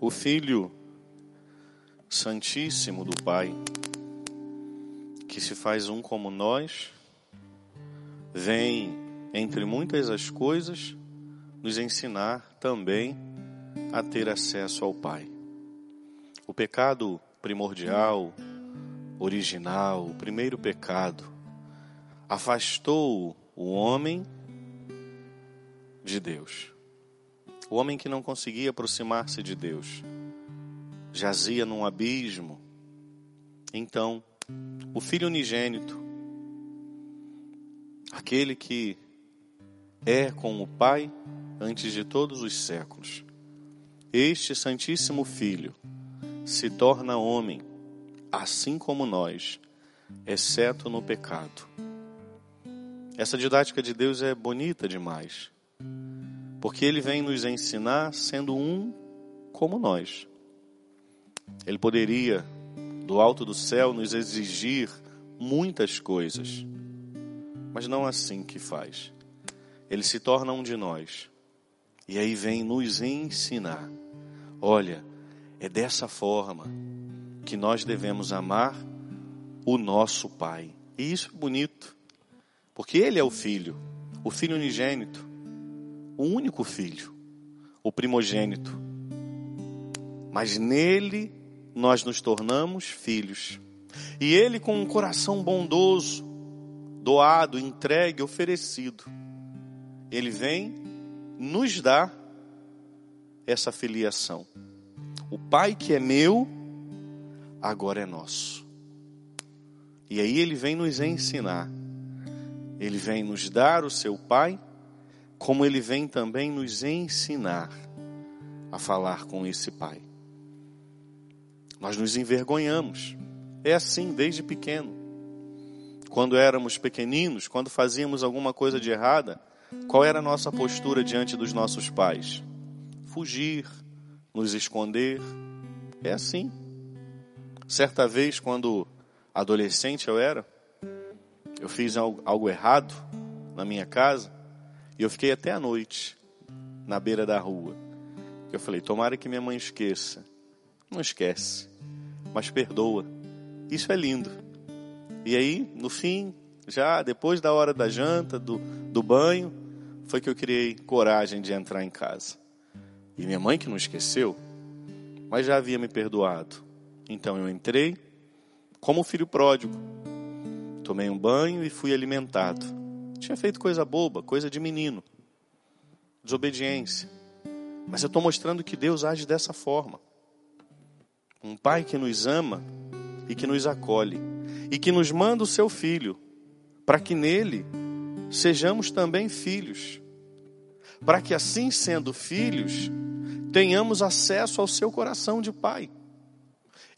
O Filho Santíssimo do Pai, que se faz um como nós, vem, entre muitas as coisas, nos ensinar também a ter acesso ao Pai. O pecado primordial, original, o primeiro pecado, afastou o homem de Deus. O homem que não conseguia aproximar-se de Deus jazia num abismo. Então, o Filho unigênito, aquele que é com o Pai antes de todos os séculos, este Santíssimo Filho se torna homem, assim como nós, exceto no pecado. Essa didática de Deus é bonita demais, porque ele vem nos ensinar sendo um como nós. Ele poderia, do alto do céu, nos exigir muitas coisas, mas não assim que faz. Ele se torna um de nós e aí vem nos ensinar. Olha, é dessa forma que nós devemos amar o nosso Pai. E isso é bonito, porque Ele é o Filho, o Filho unigênito, o único Filho, o primogênito. Mas nele nós nos tornamos filhos. E Ele, com um coração bondoso, doado, entregue, oferecido, Ele vem nos dar essa filiação. O Pai que é meu, agora é nosso. E aí Ele vem nos ensinar. Ele vem nos dar o seu Pai, como Ele vem também nos ensinar a falar com esse Pai. Nós nos envergonhamos. É assim desde pequeno. Quando éramos pequeninos, quando fazíamos alguma coisa de errada, qual era a nossa postura diante dos nossos pais? Fugir, nos esconder. É assim. Certa vez, quando adolescente eu era, eu fiz algo errado na minha casa e eu fiquei até a noite na beira da rua. Eu falei: tomara que minha mãe esqueça. Não esquece, mas perdoa. Isso é lindo. E aí, no fim, já depois da hora da janta, do, do banho, foi que eu criei coragem de entrar em casa. E minha mãe, que não esqueceu, mas já havia me perdoado. Então eu entrei como filho pródigo. Tomei um banho e fui alimentado. Tinha feito coisa boba, coisa de menino. Desobediência. Mas eu estou mostrando que Deus age dessa forma. Um pai que nos ama e que nos acolhe e que nos manda o seu filho para que nele sejamos também filhos. Para que assim sendo filhos, tenhamos acesso ao seu coração de pai.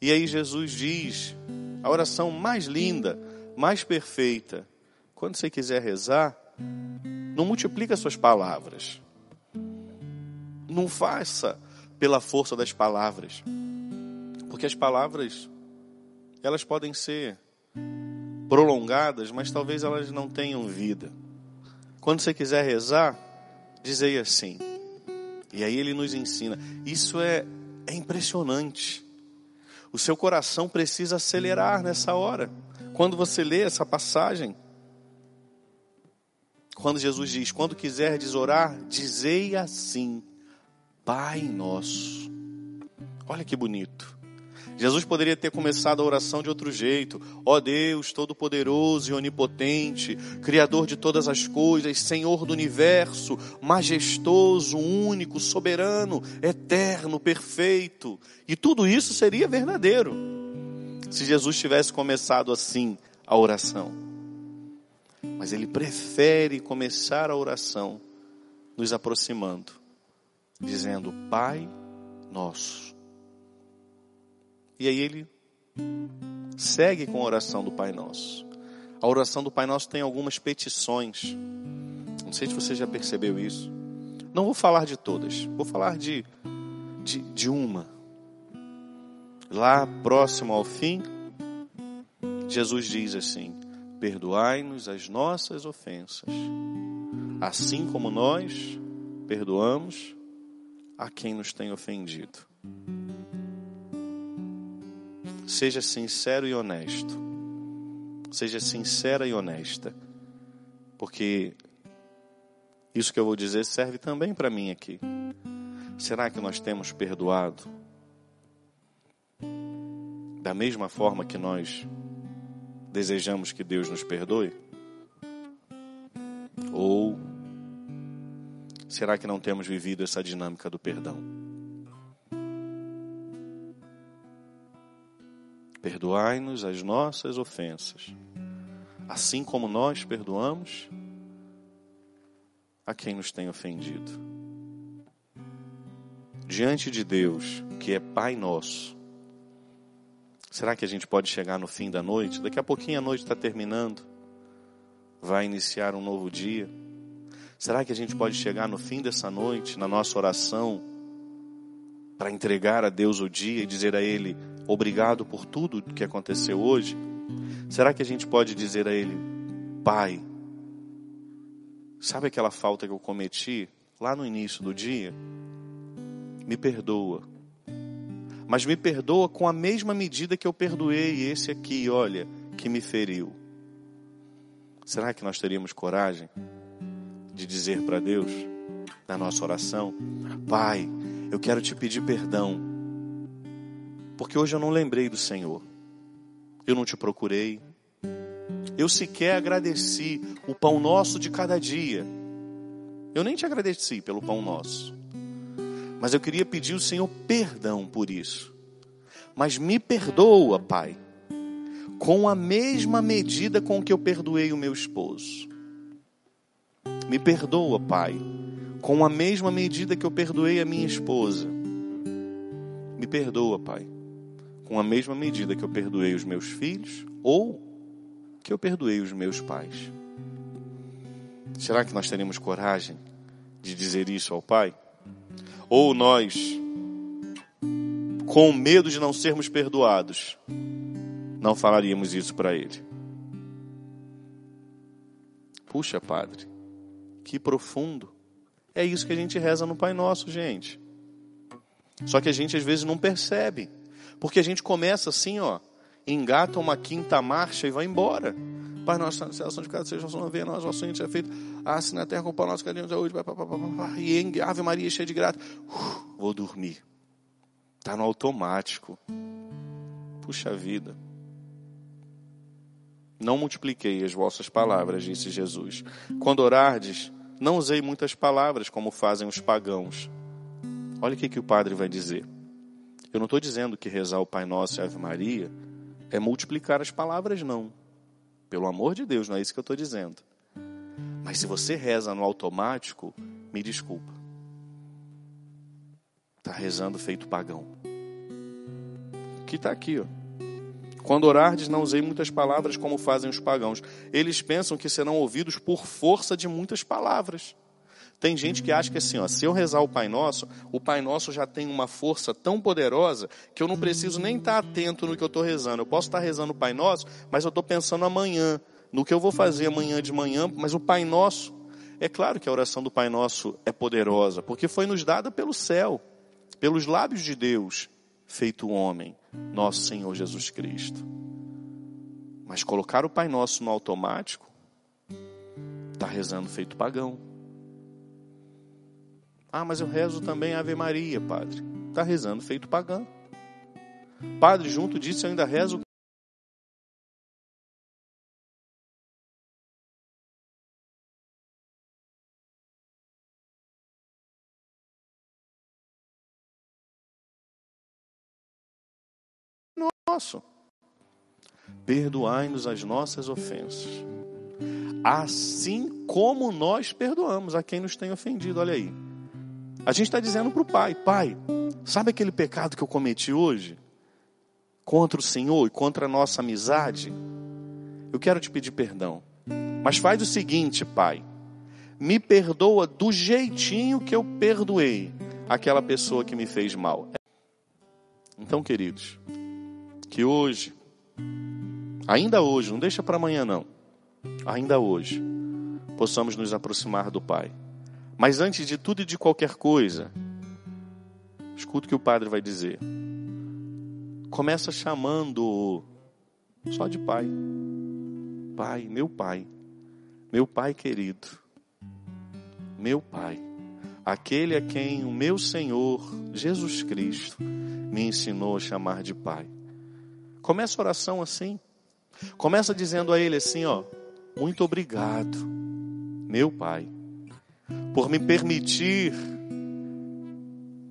E aí Jesus diz, a oração mais linda, mais perfeita. Quando você quiser rezar, não multiplica suas palavras. Não faça pela força das palavras. Porque as palavras, elas podem ser prolongadas, mas talvez elas não tenham vida. Quando você quiser rezar, dizei assim. E aí ele nos ensina. Isso é, é impressionante. O seu coração precisa acelerar nessa hora. Quando você lê essa passagem, quando Jesus diz: Quando quiserdes orar, dizei assim: Pai nosso. Olha que bonito. Jesus poderia ter começado a oração de outro jeito. Ó oh Deus, todo-poderoso e onipotente, Criador de todas as coisas, Senhor do universo, majestoso, único, soberano, eterno, perfeito. E tudo isso seria verdadeiro se Jesus tivesse começado assim a oração. Mas ele prefere começar a oração nos aproximando, dizendo: Pai nosso e aí ele segue com a oração do Pai Nosso. A oração do Pai Nosso tem algumas petições. Não sei se você já percebeu isso. Não vou falar de todas, vou falar de, de, de uma. Lá próximo ao fim, Jesus diz assim: Perdoai-nos as nossas ofensas, assim como nós perdoamos a quem nos tem ofendido. Seja sincero e honesto. Seja sincera e honesta. Porque isso que eu vou dizer serve também para mim aqui. Será que nós temos perdoado da mesma forma que nós desejamos que Deus nos perdoe? Ou será que não temos vivido essa dinâmica do perdão? Perdoai-nos as nossas ofensas, assim como nós perdoamos a quem nos tem ofendido. Diante de Deus, que é Pai nosso, será que a gente pode chegar no fim da noite? Daqui a pouquinho a noite está terminando, vai iniciar um novo dia. Será que a gente pode chegar no fim dessa noite, na nossa oração, para entregar a Deus o dia e dizer a Ele: obrigado por tudo que aconteceu hoje? Será que a gente pode dizer a Ele, Pai, sabe aquela falta que eu cometi lá no início do dia? Me perdoa. Mas me perdoa com a mesma medida que eu perdoei esse aqui, olha, que me feriu. Será que nós teríamos coragem de dizer para Deus, na nossa oração, Pai, eu quero te pedir perdão porque hoje eu não lembrei do Senhor. Eu não te procurei. Eu sequer agradeci o pão nosso de cada dia. Eu nem te agradeci pelo pão nosso. Mas eu queria pedir ao Senhor perdão por isso. Mas me perdoa, Pai, com a mesma medida com que eu perdoei o meu esposo. Me perdoa, Pai, com a mesma medida que eu perdoei a minha esposa. Me perdoa, Pai com a mesma medida que eu perdoei os meus filhos ou que eu perdoei os meus pais. Será que nós teremos coragem de dizer isso ao Pai? Ou nós, com medo de não sermos perdoados, não falaríamos isso para Ele? Puxa, Padre, que profundo. É isso que a gente reza no Pai Nosso, gente. Só que a gente às vezes não percebe. Porque a gente começa assim, ó, engata uma quinta marcha e vai embora. Pai nosso, céu, santificado seja o nome, venha nós, vosso reino seja feito, assim na terra como para nosso carinho de hoje, e em Ave Maria cheia de graça, vou dormir. Está no automático. Puxa vida. Não multipliquei as vossas palavras, disse Jesus. Quando orardes, não usei muitas palavras como fazem os pagãos. Olha o que, que o padre vai dizer. Eu não estou dizendo que rezar o Pai Nosso e Ave Maria é multiplicar as palavras, não. Pelo amor de Deus, não é isso que eu estou dizendo. Mas se você reza no automático, me desculpa. Está rezando feito pagão. Que está aqui, ó. Quando orardes, não usei muitas palavras como fazem os pagãos. Eles pensam que serão ouvidos por força de muitas palavras. Tem gente que acha que assim, ó, se eu rezar o Pai Nosso, o Pai Nosso já tem uma força tão poderosa que eu não preciso nem estar atento no que eu estou rezando. Eu posso estar rezando o Pai Nosso, mas eu estou pensando amanhã, no que eu vou fazer amanhã de manhã, mas o Pai Nosso. É claro que a oração do Pai Nosso é poderosa, porque foi nos dada pelo céu, pelos lábios de Deus, feito homem, nosso Senhor Jesus Cristo. Mas colocar o Pai Nosso no automático, está rezando feito pagão. Ah, mas eu rezo também Ave Maria, padre. Está rezando feito pagão. Padre, junto disso eu ainda rezo. Nosso. Perdoai-nos as nossas ofensas, assim como nós perdoamos a quem nos tem ofendido. Olha aí. A gente está dizendo para o pai: Pai, sabe aquele pecado que eu cometi hoje? Contra o Senhor e contra a nossa amizade? Eu quero te pedir perdão. Mas faz o seguinte, pai. Me perdoa do jeitinho que eu perdoei aquela pessoa que me fez mal. Então, queridos, que hoje, ainda hoje, não deixa para amanhã não, ainda hoje, possamos nos aproximar do Pai mas antes de tudo e de qualquer coisa, Escuta o que o padre vai dizer. Começa chamando só de pai. Pai, meu pai. Meu pai querido. Meu pai. Aquele a quem o meu Senhor Jesus Cristo me ensinou a chamar de pai. Começa a oração assim. Começa dizendo a ele assim, ó: Muito obrigado, meu pai, por me permitir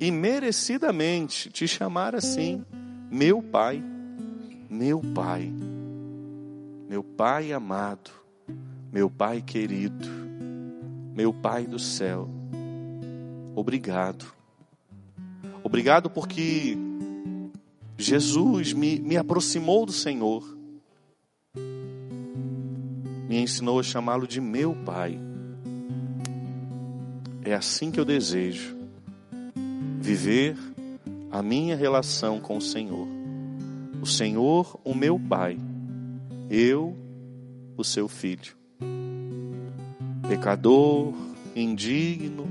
e merecidamente te chamar assim, meu pai, meu pai, meu pai amado, meu pai querido, meu pai do céu. Obrigado. Obrigado porque Jesus me, me aproximou do Senhor, me ensinou a chamá-lo de meu Pai. É assim que eu desejo viver a minha relação com o Senhor. O Senhor, o meu Pai, eu, o seu filho. Pecador, indigno,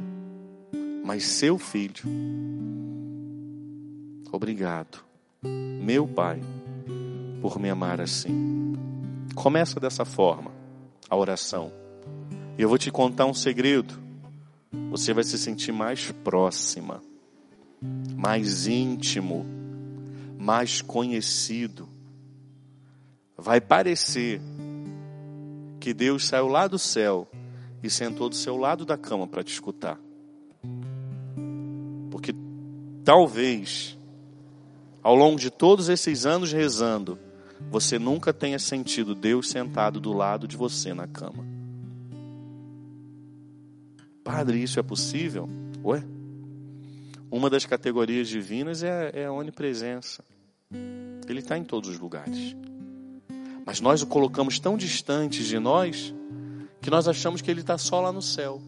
mas seu filho. Obrigado, meu Pai, por me amar assim. Começa dessa forma a oração. Eu vou te contar um segredo. Você vai se sentir mais próxima mais íntimo, mais conhecido. Vai parecer que Deus saiu lá do céu e sentou do seu lado da cama para te escutar. Porque talvez, ao longo de todos esses anos rezando, você nunca tenha sentido Deus sentado do lado de você na cama. Padre, isso é possível? Ué? Uma das categorias divinas é, é a onipresença. Ele está em todos os lugares. Mas nós o colocamos tão distante de nós que nós achamos que ele está só lá no céu.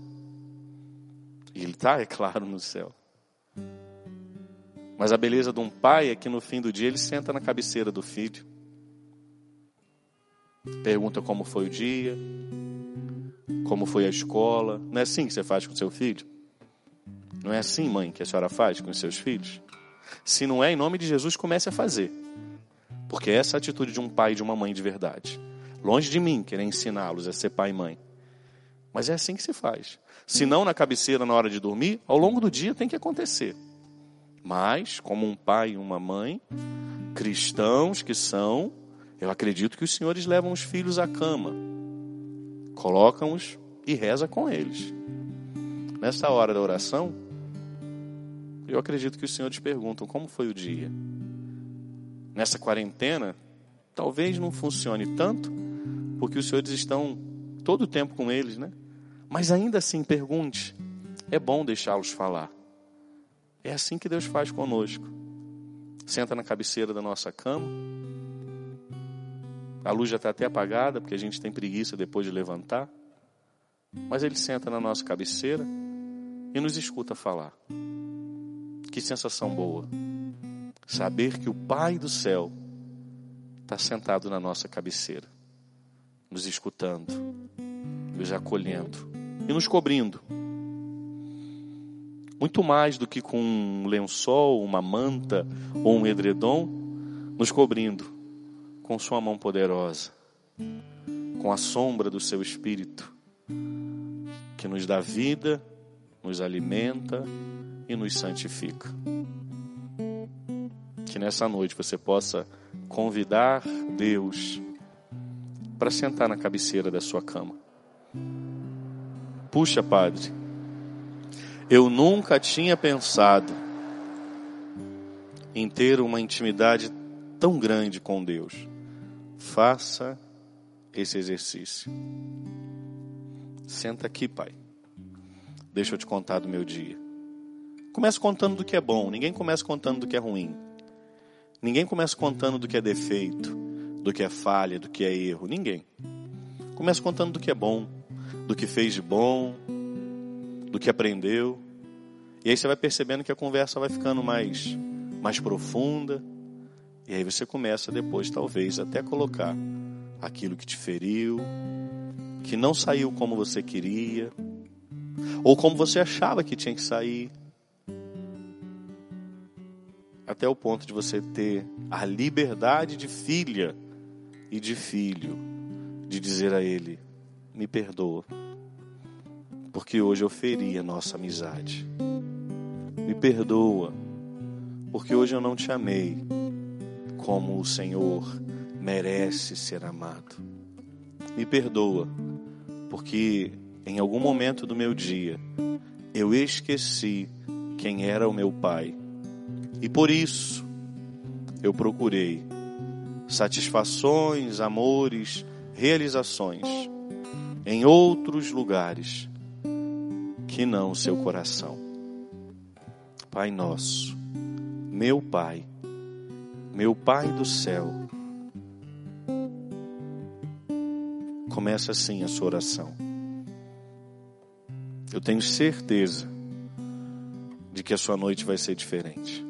E ele está, é claro, no céu. Mas a beleza de um pai é que no fim do dia ele senta na cabeceira do filho. Pergunta como foi o dia, como foi a escola. Não é assim que você faz com seu filho? Não é assim, mãe, que a senhora faz com os seus filhos? Se não é, em nome de Jesus, comece a fazer. Porque essa é a atitude de um pai e de uma mãe de verdade. Longe de mim querer ensiná-los a ser pai e mãe. Mas é assim que se faz. Se não na cabeceira na hora de dormir, ao longo do dia tem que acontecer. Mas, como um pai e uma mãe, cristãos que são, eu acredito que os senhores levam os filhos à cama, colocam-os e reza com eles. Nessa hora da oração, eu acredito que os senhores perguntam como foi o dia. Nessa quarentena, talvez não funcione tanto, porque os senhores estão todo o tempo com eles, né? Mas ainda assim, pergunte. É bom deixá-los falar. É assim que Deus faz conosco. Senta na cabeceira da nossa cama. A luz já está até apagada, porque a gente tem preguiça depois de levantar. Mas Ele senta na nossa cabeceira e nos escuta falar. Que sensação boa. Saber que o Pai do céu está sentado na nossa cabeceira, nos escutando, nos acolhendo e nos cobrindo. Muito mais do que com um lençol, uma manta ou um edredom, nos cobrindo com Sua mão poderosa, com a sombra do Seu Espírito, que nos dá vida, nos alimenta e nos santifica. Que nessa noite você possa convidar Deus para sentar na cabeceira da sua cama. Puxa, Padre, eu nunca tinha pensado em ter uma intimidade tão grande com Deus. Faça esse exercício. Senta aqui, Pai. Deixa eu te contar do meu dia. Começa contando do que é bom, ninguém começa contando do que é ruim. Ninguém começa contando do que é defeito, do que é falha, do que é erro. Ninguém. Começa contando do que é bom, do que fez de bom, do que aprendeu. E aí você vai percebendo que a conversa vai ficando mais, mais profunda. E aí você começa depois, talvez, até colocar aquilo que te feriu, que não saiu como você queria, ou como você achava que tinha que sair. até o ponto de você ter a liberdade de filha e de filho, de dizer a Ele: Me perdoa, porque hoje eu feri a nossa amizade. Me perdoa, porque hoje eu não te amei como o Senhor merece ser amado. Me perdoa, porque em algum momento do meu dia eu esqueci quem era o meu Pai e por isso eu procurei satisfações, amores, realizações em outros lugares que não o seu coração. Pai nosso, meu Pai, meu Pai do céu, começa assim a sua oração. Eu tenho certeza de que a sua noite vai ser diferente.